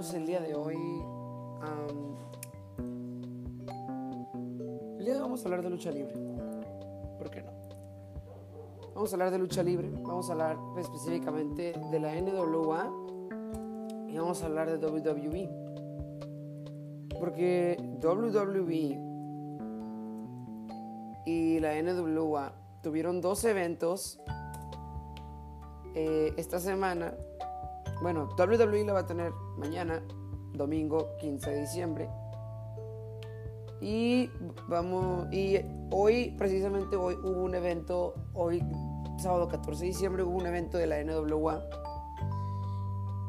tenemos el día de hoy? el día de hoy vamos a hablar de lucha libre. ¿Por qué no? Vamos a hablar de lucha libre, vamos a hablar específicamente de la NWA y vamos a hablar de WWE. Porque WWE y la NWA tuvieron dos eventos eh, esta semana bueno, WWE la va a tener mañana, domingo 15 de diciembre. Y vamos, y hoy, precisamente hoy, hubo un evento, hoy, sábado 14 de diciembre, hubo un evento de la NWA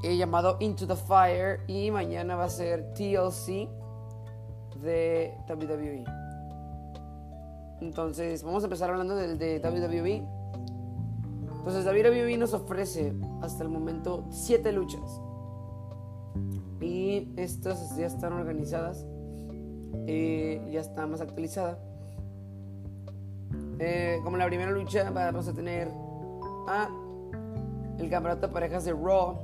eh, llamado Into the Fire. Y mañana va a ser TLC de WWE. Entonces, vamos a empezar hablando del de WWE. Entonces WWE nos ofrece hasta el momento 7 luchas. Y estas ya están organizadas. Eh, ya está más actualizada. Eh, como la primera lucha vamos a tener a el campeonato de parejas de Raw.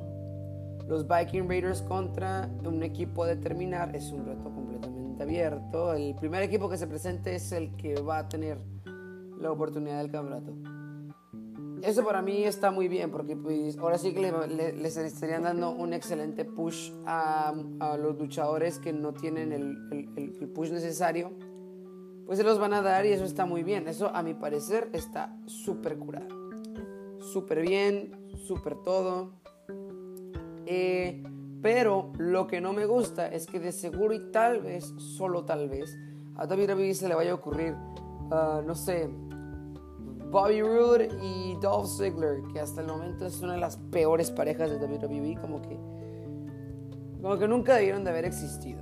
Los Viking Raiders contra un equipo a determinar. Es un reto completamente abierto. El primer equipo que se presente es el que va a tener la oportunidad del campeonato. Eso para mí está muy bien porque pues ahora sí que les estarían dando un excelente push a, los luchadores que no tienen el, push necesario. Pues se los van a dar y eso está muy bien. Eso a mi parecer está súper curado. Súper bien, súper todo. Eh, pero lo que no me gusta es que de seguro y tal vez, solo tal vez, a WWE se le vaya a ocurrir, ah, no sé, Bobby Roode y Dolph Ziggler, que hasta el momento es una de las peores parejas de WWE, como que, como que nunca debieron de haber existido.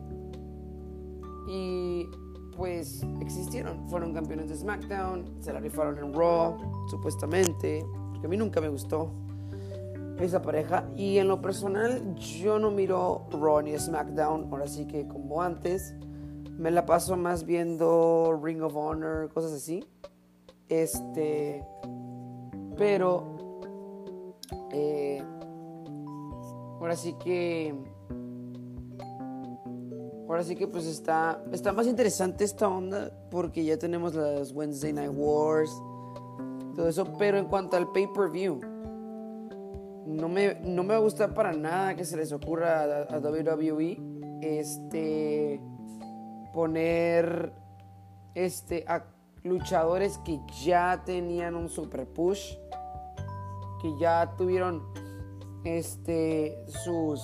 Y pues existieron, fueron campeones de SmackDown, se la rifaron en Raw, supuestamente, porque a mí nunca me gustó esa pareja. Y en lo personal, yo no miro Raw ni SmackDown, ahora sí que como antes, me la paso más viendo Ring of Honor, cosas así. Este, pero eh, ahora sí que ahora sí que pues está está más interesante esta onda porque ya tenemos las Wednesday Night Wars todo eso pero en cuanto al pay per view no me no me gusta para nada que se les ocurra a, a WWE este poner este a luchadores que ya tenían un super push, que ya tuvieron este sus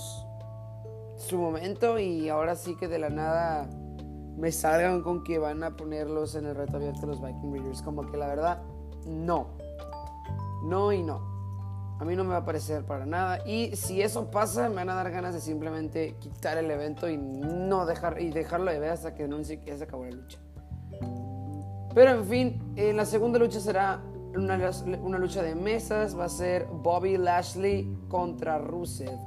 su momento y ahora sí que de la nada me salgan con que van a ponerlos en el reto abierto los Viking Raiders. Como que la verdad, no. No y no. A mí no me va a parecer para nada. Y si eso pasa, me van a dar ganas de simplemente quitar el evento y no dejar y dejarlo de ver hasta que anuncie que se acabó la lucha. Pero en fin, en la segunda lucha será una, una, lucha de mesas. Va a ser Bobby Lashley contra Rusev.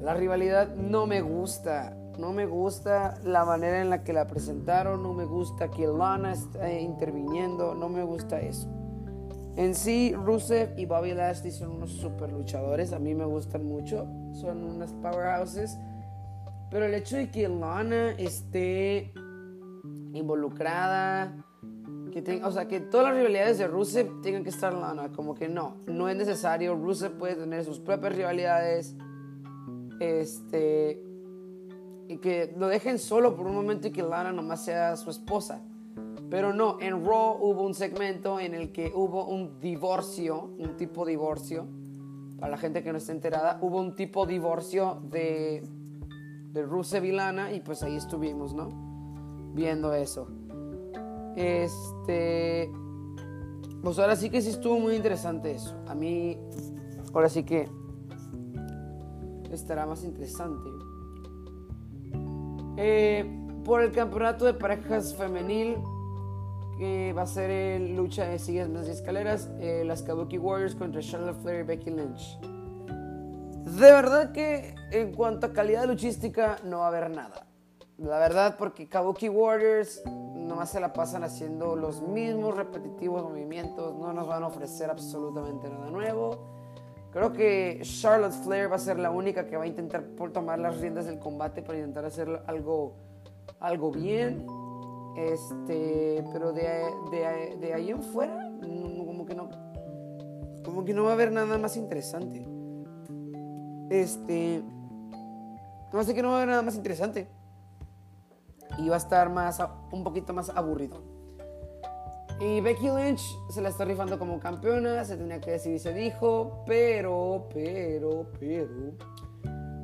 La rivalidad no me gusta. No me gusta la manera en la que la presentaron. No me gusta que Lana esté interviniendo. No me gusta eso. En sí, Rusev y Bobby Lashley son unos super luchadores. A mí me gustan mucho. Son unas powerhouses. Pero el hecho de que Lana esté involucrada, que o sea, que todas las rivalidades de Rusev tengan que estar lana, como que no, no es necesario, Rusev puede tener sus propias rivalidades, este, y que lo dejen solo por un momento y que Lana nomás sea su esposa. Pero no, en Raw hubo un segmento en el que hubo un divorcio, un tipo divorcio, para la gente que no está enterada, hubo un tipo divorcio de, de Rusev y Lana y pues ahí estuvimos, ¿no? Viendo eso. Este. Pues ahora sí que sí estuvo muy interesante eso. A mí, ahora sí que estará más interesante. Eh, por el campeonato de parejas femenil, que va a ser lucha de sillas más y escaleras, eh, las Kabuki Warriors contra Charlotte Flair y Becky Lynch. De verdad que en cuanto a calidad luchística no va a haber nada. La verdad, porque Kabuki Warriors nomás se la pasan haciendo los mismos repetitivos movimientos, no nos van a ofrecer absolutamente nada nuevo. Creo que Charlotte Flair va a ser la única que va a intentar tomar las riendas del combate para intentar hacer algo, algo bien. Este, pero de, de, ahí en fuera, como que no, como que no va a haber nada más interesante. Este, no sé que no va a haber nada más interesante. Y va a estar más, un poquito más aburrido. Y Becky Lynch se la está rifando como campeona, se tenía que decir y se dijo, pero, pero, pero,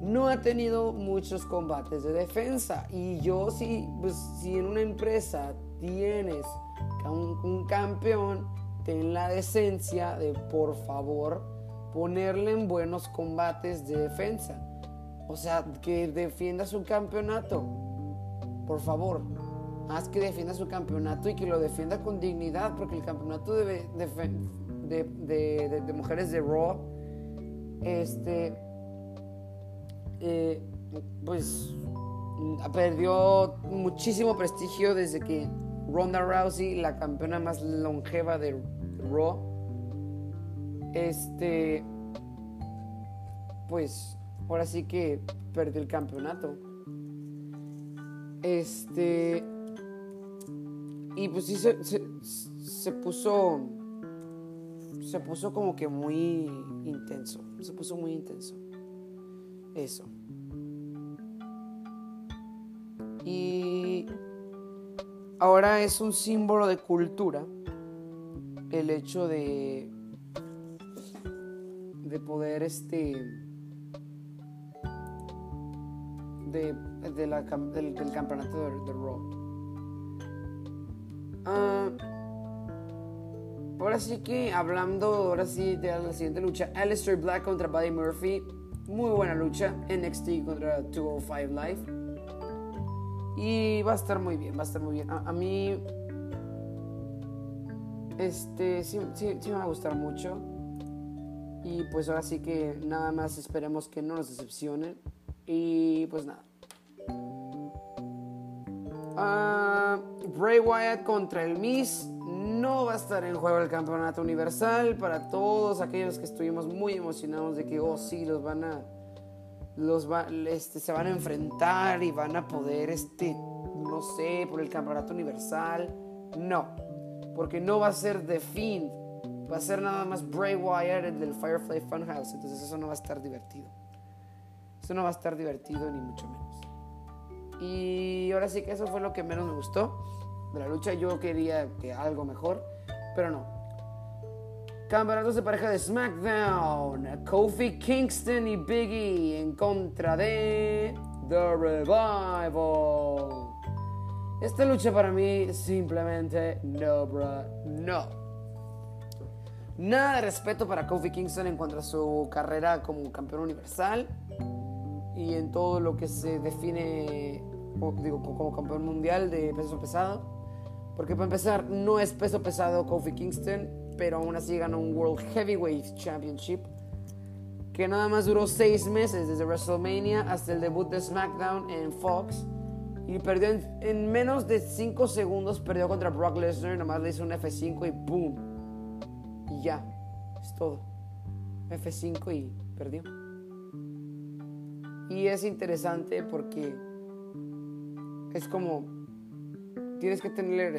no ha tenido muchos combates de defensa. Y yo si, pues, si en una empresa tienes un, un campeón, ten la decencia de, por favor, ponerle en buenos combates de defensa. O sea, que defienda su campeonato. Por favor haz que defienda su campeonato y que lo defienda con dignidad, porque el campeonato de, mujeres de Raw, este, eh, pues perdió muchísimo prestigio desde que Ronda Rousey, la campeona más longeva de Raw, este, pues ahora sí que perdió el campeonato. Este, y pues sí se, se, puso. Se puso como que muy intenso. Se puso muy intenso. Eso. Y ahora es un símbolo de cultura el hecho de de poder este de, la, del, del, campeonato de, de Raw Ah, ahora sí que hablando, ahora sí de la siguiente lucha, Alistair Black contra Buddy Murphy. Muy buena lucha. NXT contra 205 Live. Y va a estar muy bien, va a estar muy bien. A, mí, este, sí, sí, sí me va a gustar mucho. Y pues ahora sí que nada más esperemos que no nos decepcionen. Y pues nada. Uh, Bray Wyatt contra el Miz. No va a estar en juego el campeonato universal para todos aquellos que estuvimos muy emocionados de que, oh, sí, los van a. Los va, este, se van a enfrentar y van a poder, este, no sé, por el campeonato universal. No, porque no va a ser The Fiend. Va a ser nada más Bray Wyatt, el del Firefly Funhouse. Entonces, eso no va a estar divertido. Eso no va a estar divertido, ni mucho menos. Y ahora sí que eso fue lo que menos me gustó de la lucha. Yo quería que algo mejor, pero no. Campeonatos de pareja de SmackDown. Kofi Kingston y Biggie en contra de The Revival. Esta lucha para mí simplemente no, bro, no. Nada de respeto para Kofi Kingston en cuanto a su carrera como campeón universal y en todo lo que se define digo, como campeón mundial de peso pesado. Porque para empezar, no es peso pesado Kofi Kingston, pero aún así ganó un World Heavyweight Championship. Que nada más duró seis meses desde WrestleMania hasta el debut de SmackDown en Fox. Y perdió en, menos de 5 segundos, perdió contra Brock Lesnar. Nomás le hizo un F5 y ¡boom! Y ya, es todo. F5 y perdió. Y es interesante porque es como, tienes que tenerle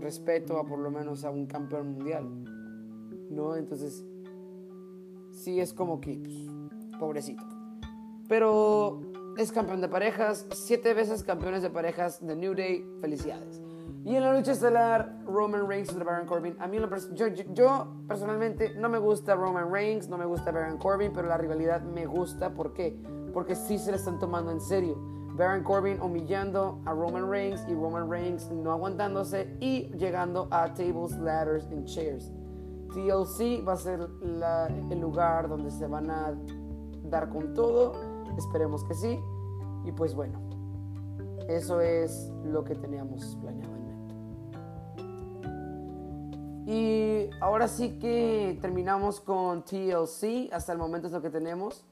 respeto a por lo menos a un campeón mundial, ¿no? Entonces, sí es como que, pues, pobrecito. Pero es campeón de parejas, siete veces campeones de parejas de New Day, felicidades. Y en la lucha estelar, Roman Reigns contra Baron Corbin. A mí, yo, yo, personalmente no me gusta Roman Reigns, no me gusta Baron Corbin, pero la rivalidad me gusta. ¿Por qué? Porque sí se le están tomando en serio. Baron Corbin humillando a Roman Reigns y Roman Reigns no aguantándose y llegando a tables, ladders and chairs. TLC va a ser el lugar donde se van a dar con todo. Esperemos que sí. Y pues bueno, eso es lo que teníamos planeado en mente. Y ahora sí que terminamos con TLC. Hasta el momento es lo que tenemos.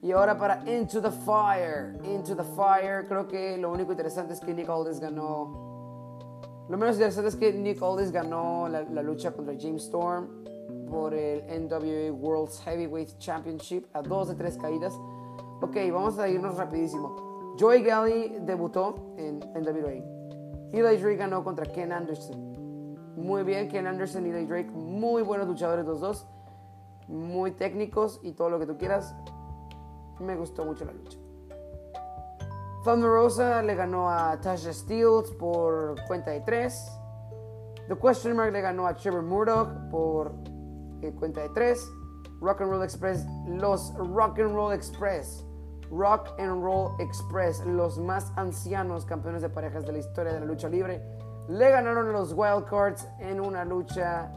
Y ahora para Into the Fire. Into the Fire, creo que lo único interesante es que Nick Aldis ganó. Lo menos interesante es que Nick Aldis ganó la, lucha contra James Storm por el NWA World's Heavyweight Championship a dos de tres caídas. Ok, vamos a irnos rapidísimo. Joey Galley debutó en NWA. Eli Drake ganó contra Ken Anderson. Muy bien, Ken Anderson y Eli Drake, muy buenos luchadores los dos. Muy técnicos y todo lo que tú quieras. Me gustó mucho la lucha. Thunder Rosa le ganó a Tasha Steels por cuenta de 3. The Question Mark le ganó a Trevor Murdoch por eh, cuenta de 3. Rock and Roll Express, los Rock and Roll Express, Rock and Roll Express, los más ancianos campeones de parejas de la historia de la lucha libre, le ganaron los Wildcards en una lucha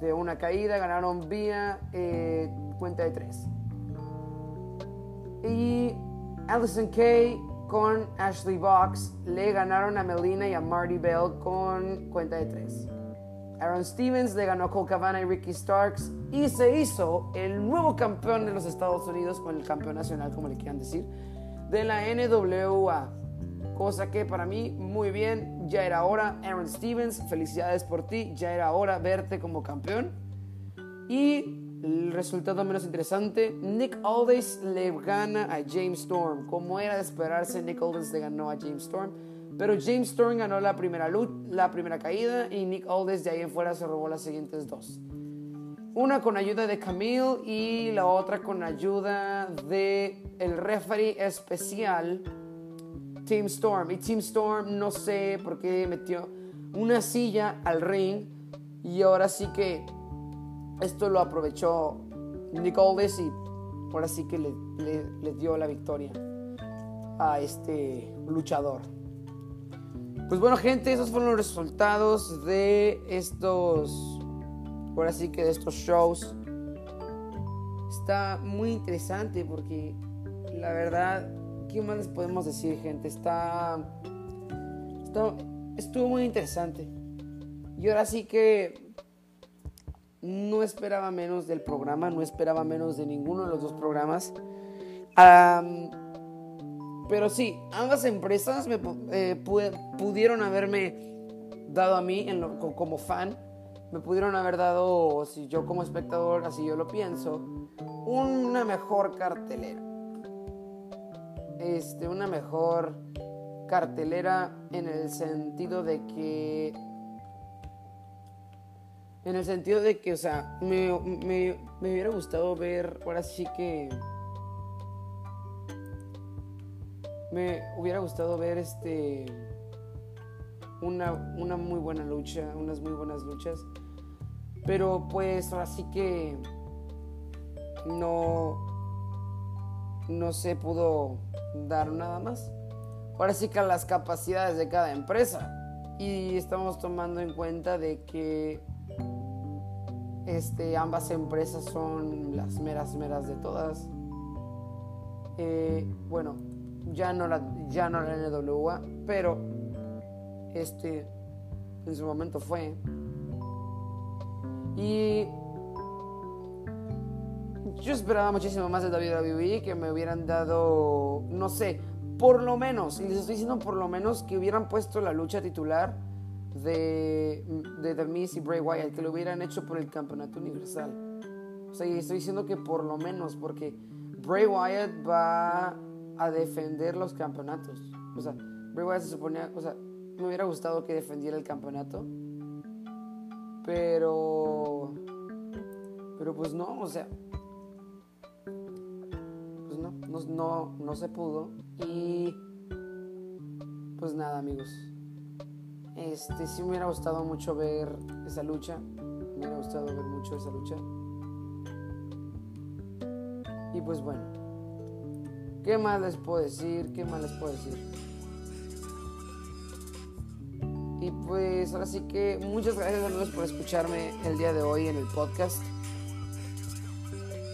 de una caída, ganaron vía eh, cuenta de 3. Y Allison Kay con Ashley Box le ganaron a Melina y a Marty Bell con cuenta de 3. Aaron Stevens le ganó a Cole y Ricky Starks y se hizo el nuevo campeón de los Estados Unidos, o el campeón nacional, como le quieran decir, de la NWA. Cosa que para mí, muy bien, ya era hora. Aaron Stevens, felicidades por ti, ya era hora verte como campeón. Y el resultado menos interesante, Nick Aldis le gana a James Storm. Como era de esperarse, Nick Aldis le ganó a James Storm. Pero James Storm ganó la primera, la primera caída y Nick Aldis de ahí en fuera se robó las siguientes dos. Una con ayuda de Camille y la otra con ayuda de el referee especial Team Storm. Y Team Storm no sé por qué metió una silla al ring y ahora sí que esto lo aprovechó Nick Aldis y ahora sí que le, dio la victoria a este luchador. Pues bueno, gente, esos fueron los resultados de estos, ahora sí que de estos shows. Está muy interesante porque la verdad, ¿qué más les podemos decir, gente? Está, está estuvo muy interesante. Y ahora sí que no esperaba menos del programa, no esperaba menos de ninguno de los dos programas. pero sí, ambas empresas me, eh, pudieron haberme dado a mí como fan, me pudieron haber dado, si yo como espectador, así yo lo pienso, una mejor cartelera. Este, una mejor cartelera en el sentido de que en el sentido de que, o sea, me, me, me hubiera gustado ver, ahora sí que... Me hubiera gustado ver este... Una, una muy buena lucha, unas muy buenas luchas. Pero pues ahora sí que no, no se pudo dar nada más. Ahora sí que las capacidades de cada empresa. Y estamos tomando en cuenta de que este, ambas empresas son las meras meras de todas. Eh, bueno, ya no la, ya no la NWA, pero este en su momento fue. Y yo esperaba muchísimo más de WWE, que me hubieran dado, no sé, por lo menos, y les estoy diciendo por lo menos que hubieran puesto la lucha titular de, de The Miz y Bray Wyatt, que lo hubieran hecho por el campeonato universal. O sea, y estoy diciendo que por lo menos, porque Bray Wyatt va a defender los campeonatos. O sea, Bray Wyatt se suponía, o sea, me hubiera gustado que defendiera el campeonato. Pero, pero pues no, o sea, pues no, no, no, no se pudo. Y pues nada, amigos. Este, sí me hubiera gustado mucho ver esa lucha. Me hubiera gustado ver mucho esa lucha. Y pues bueno. ¿Qué más les puedo decir? ¿Qué más les puedo decir? Y pues ahora sí que muchas gracias amigos por escucharme el día de hoy en el podcast.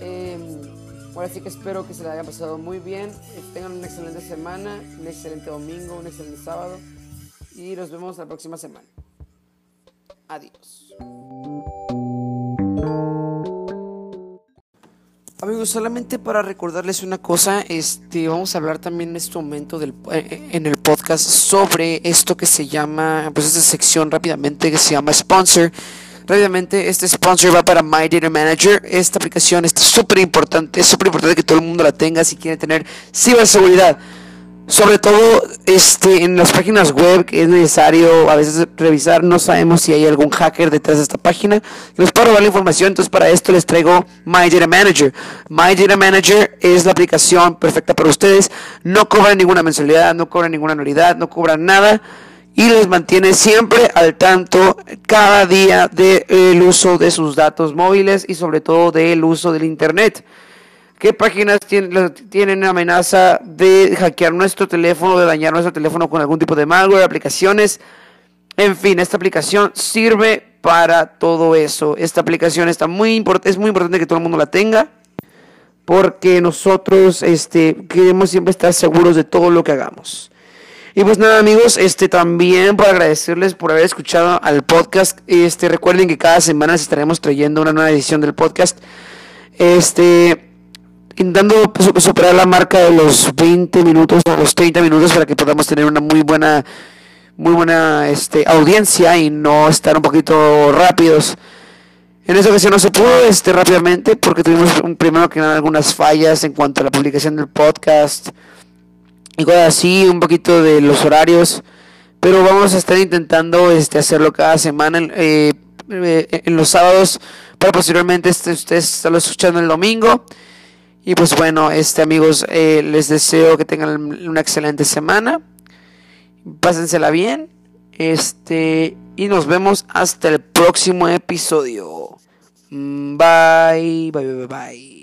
Em, ahora sí que espero que se la haya pasado muy bien. Tengan una excelente semana, un excelente domingo, un excelente sábado y nos vemos la próxima semana. Adiós. Amigos, solamente para recordarles una cosa, este, vamos a hablar también en este momento del, eh, en el podcast sobre esto que se llama, pues esta sección rápidamente que se llama sponsor. Rápidamente, este sponsor va para My Data Manager. Esta aplicación es súper importante, es súper importante que todo el mundo la tenga si quiere tener ciberseguridad. Sobre todo este, en las páginas web es necesario a veces revisar. No sabemos si hay algún hacker detrás de esta página. Les puedo robar la información. Entonces para esto les traigo My Data Manager. My Data Manager es la aplicación perfecta para ustedes. No cobran ninguna mensualidad, no cobran ninguna anualidad, no cobran nada. Y les mantiene siempre al tanto cada día del uso de sus datos móviles y sobre todo del uso del Internet. ¿Qué páginas tienen, amenaza de hackear nuestro teléfono, de dañar nuestro teléfono con algún tipo de malware, aplicaciones? En fin, esta aplicación sirve para todo eso. Esta aplicación está muy es muy importante que todo el mundo la tenga porque nosotros este, queremos siempre estar seguros de todo lo que hagamos. Y pues nada amigos, este también para agradecerles por haber escuchado al podcast. Este recuerden que cada semana estaremos trayendo una nueva edición del podcast. Este intentando superar la marca de los 20 minutos o los 30 minutos para que podamos tener una muy buena muy buena este, audiencia y no estar un poquito rápidos. En esa ocasión no se pudo este, rápidamente porque tuvimos un, primero que nada algunas fallas en cuanto a la publicación del podcast y cosas así, un poquito de los horarios, pero vamos a estar intentando este, hacerlo cada semana eh, eh, en los sábados para posteriormente este, ustedes estarlo escuchando el domingo. Y pues bueno, este amigos, eh, les deseo que tengan una excelente semana. Pásensela bien. Este, y nos vemos hasta el próximo episodio. Mm, bye, bye, bye, bye.